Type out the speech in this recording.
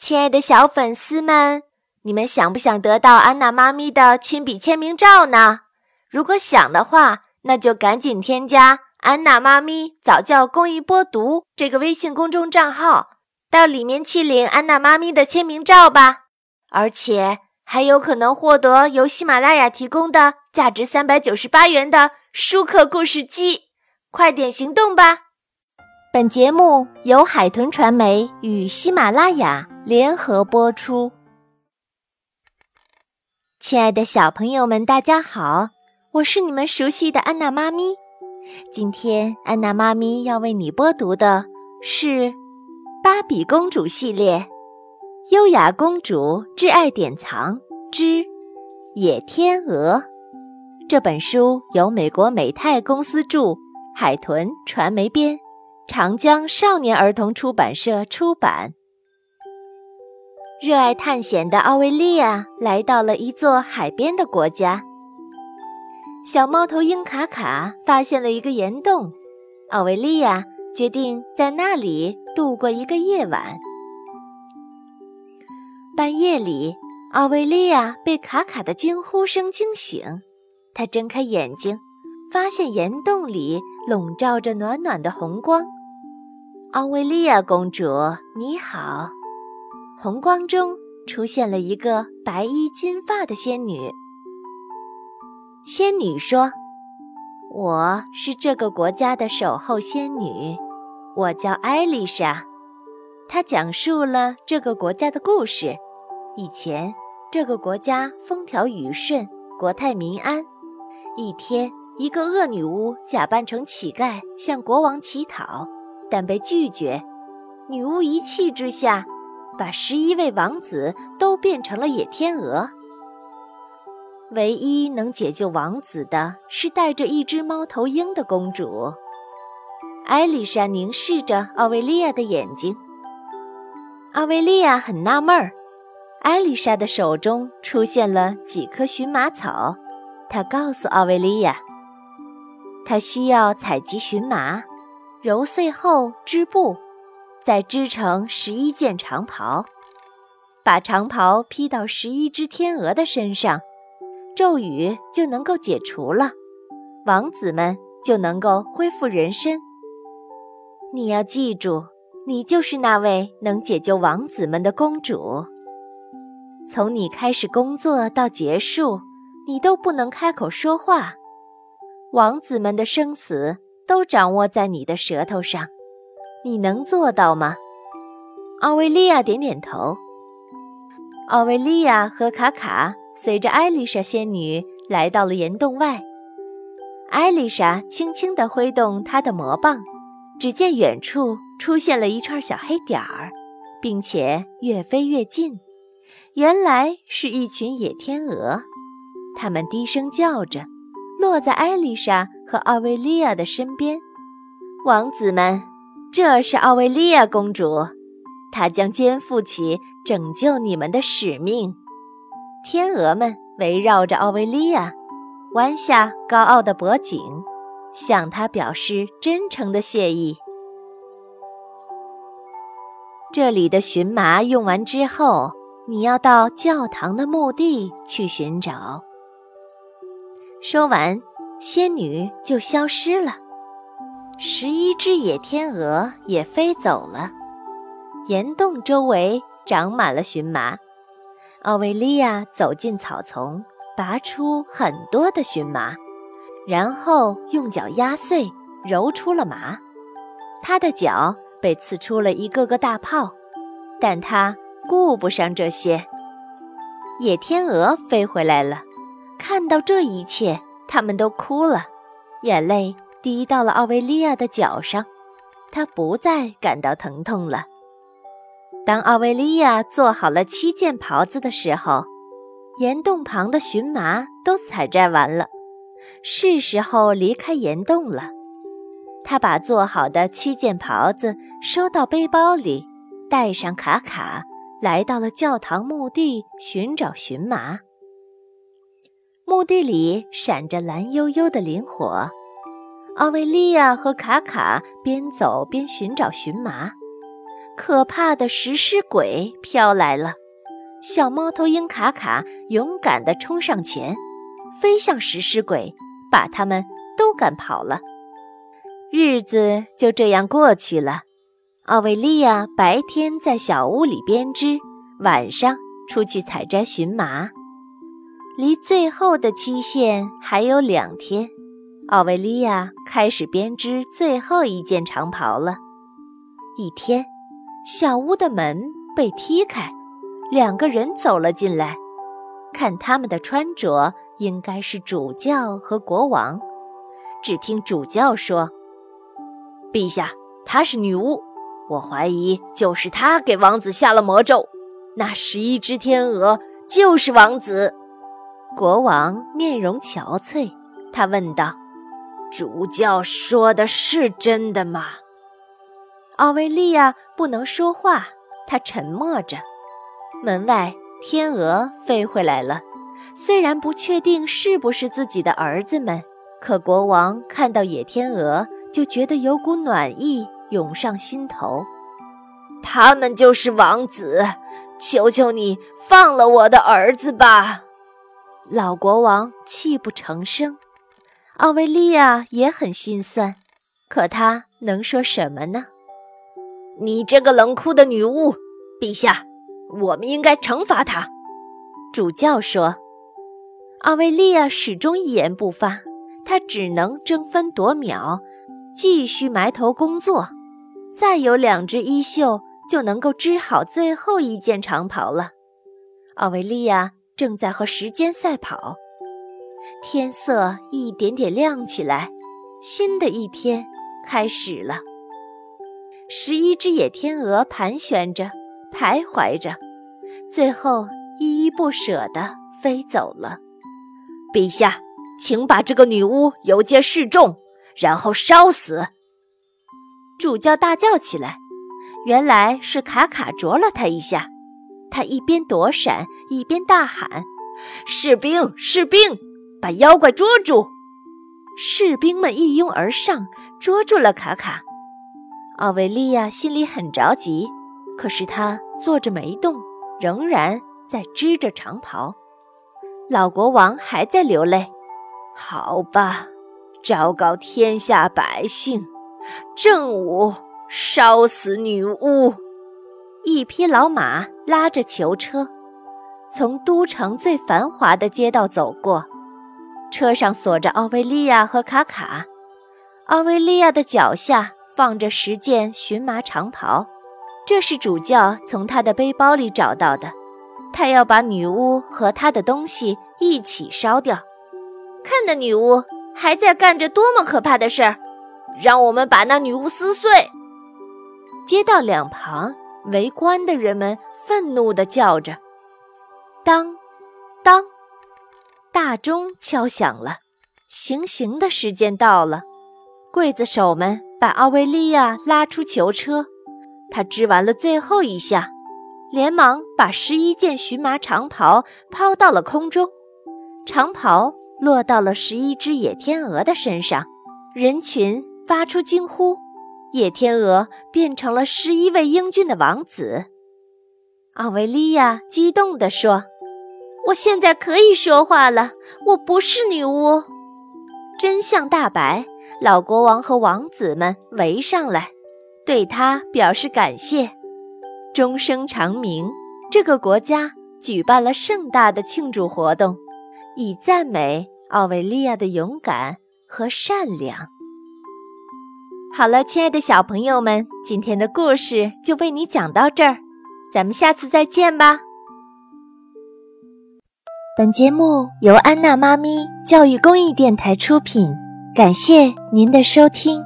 亲爱的小粉丝们，你们想不想得到安娜妈咪的亲笔签名照呢？如果想的话，那就赶紧添加“安娜妈咪早教公益播读”这个微信公众账号，到里面去领安娜妈咪的签名照吧。而且还有可能获得由喜马拉雅提供的价值三百九十八元的舒克故事机，快点行动吧！本节目由海豚传媒与喜马拉雅联合播出。亲爱的小朋友们，大家好，我是你们熟悉的安娜妈咪。今天安娜妈咪要为你播读的是《芭比公主系列：优雅公主挚爱典藏之野天鹅》这本书，由美国美泰公司著，海豚传媒编。长江少年儿童出版社出版。热爱探险的奥维利亚来到了一座海边的国家。小猫头鹰卡卡发现了一个岩洞，奥维利亚决定在那里度过一个夜晚。半夜里，奥维利亚被卡卡的惊呼声惊醒，她睁开眼睛，发现岩洞里笼罩着暖暖的红光。奥维利亚公主，你好！红光中出现了一个白衣金发的仙女。仙女说：“我是这个国家的守候仙女，我叫艾丽莎。”她讲述了这个国家的故事。以前，这个国家风调雨顺，国泰民安。一天，一个恶女巫假扮成乞丐，向国王乞讨。但被拒绝，女巫一气之下，把十一位王子都变成了野天鹅。唯一能解救王子的是带着一只猫头鹰的公主。艾丽莎凝视着奥维利亚的眼睛。奥维利亚很纳闷儿。艾丽莎的手中出现了几棵荨麻草，她告诉奥维利亚，她需要采集荨麻。揉碎后织布，再织成十一件长袍，把长袍披到十一只天鹅的身上，咒语就能够解除了，王子们就能够恢复人身。你要记住，你就是那位能解救王子们的公主。从你开始工作到结束，你都不能开口说话，王子们的生死。都掌握在你的舌头上，你能做到吗？奥维利亚点点头。奥维利亚和卡卡随着艾丽莎仙女来到了岩洞外。艾丽莎轻轻地挥动她的魔棒，只见远处出现了一串小黑点儿，并且越飞越近。原来是一群野天鹅，它们低声叫着，落在艾丽莎。和奥维利亚的身边，王子们，这是奥维利亚公主，她将肩负起拯救你们的使命。天鹅们围绕着奥维利亚，弯下高傲的脖颈，向她表示真诚的谢意。这里的荨麻用完之后，你要到教堂的墓地去寻找。说完。仙女就消失了，十一只野天鹅也飞走了。岩洞周围长满了荨麻。奥维利亚走进草丛，拔出很多的荨麻，然后用脚压碎，揉出了麻。她的脚被刺出了一个个大泡，但她顾不上这些。野天鹅飞回来了，看到这一切。他们都哭了，眼泪滴到了奥维利亚的脚上，他不再感到疼痛了。当奥维利亚做好了七件袍子的时候，岩洞旁的荨麻都采摘完了，是时候离开岩洞了。他把做好的七件袍子收到背包里，带上卡卡，来到了教堂墓地寻找荨麻。墓地里闪着蓝悠悠的灵火，奥维利亚和卡卡边走边寻找荨麻，可怕的食尸鬼飘来了。小猫头鹰卡卡勇敢地冲上前，飞向食尸鬼，把他们都赶跑了。日子就这样过去了。奥维利亚白天在小屋里编织，晚上出去采摘荨麻。离最后的期限还有两天，奥维利亚开始编织最后一件长袍了。一天，小屋的门被踢开。两个人走了进来，看他们的穿着，应该是主教和国王。只听主教说：“陛下，她是女巫，我怀疑就是她给王子下了魔咒。那十一只天鹅就是王子。”国王面容憔悴，他问道：“主教说的是真的吗？”奥维利亚不能说话，他沉默着。门外，天鹅飞回来了。虽然不确定是不是自己的儿子们，可国王看到野天鹅，就觉得有股暖意涌上心头。他们就是王子，求求你放了我的儿子吧！老国王泣不成声。奥维利亚也很心酸，可他能说什么呢？你这个冷酷的女巫，陛下！我们应该惩罚她，主教说。奥维利亚始终一言不发，她只能争分夺秒，继续埋头工作。再有两只衣袖，就能够织好最后一件长袍了。奥维利亚正在和时间赛跑，天色一点点亮起来，新的一天开始了。十一只野天鹅盘旋着。徘徊着，最后依依不舍地飞走了。陛下，请把这个女巫游街示众，然后烧死！主教大叫起来。原来是卡卡啄了他一下，他一边躲闪，一边大喊：“士兵，士兵，把妖怪捉住！”士兵们一拥而上，捉住了卡卡。奥维利亚心里很着急。可是他坐着没动，仍然在织着长袍。老国王还在流泪。好吧，昭告天下百姓，正午烧死女巫。一匹老马拉着囚车，从都城最繁华的街道走过，车上锁着奥维利亚和卡卡。奥维利亚的脚下放着十件荨麻长袍。这是主教从他的背包里找到的，他要把女巫和他的东西一起烧掉。看那女巫还在干着多么可怕的事儿！让我们把那女巫撕碎！街道两旁围观的人们愤怒地叫着：“，当！”大钟敲响了，行刑的时间到了。刽子手们把奥维利亚拉出囚车。他织完了最后一下，连忙把十一件荨麻长袍抛到了空中，长袍落到了十一只野天鹅的身上，人群发出惊呼，野天鹅变成了十一位英俊的王子。奥维利亚激动地说：“我现在可以说话了，我不是女巫，真相大白。”老国王和王子们围上来。对他表示感谢，终生长明。这个国家举办了盛大的庆祝活动，以赞美奥维利亚的勇敢和善良。好了，亲爱的小朋友们，今天的故事就为你讲到这儿，咱们下次再见吧。本节目由安娜妈咪教育公益电台出品，感谢您的收听。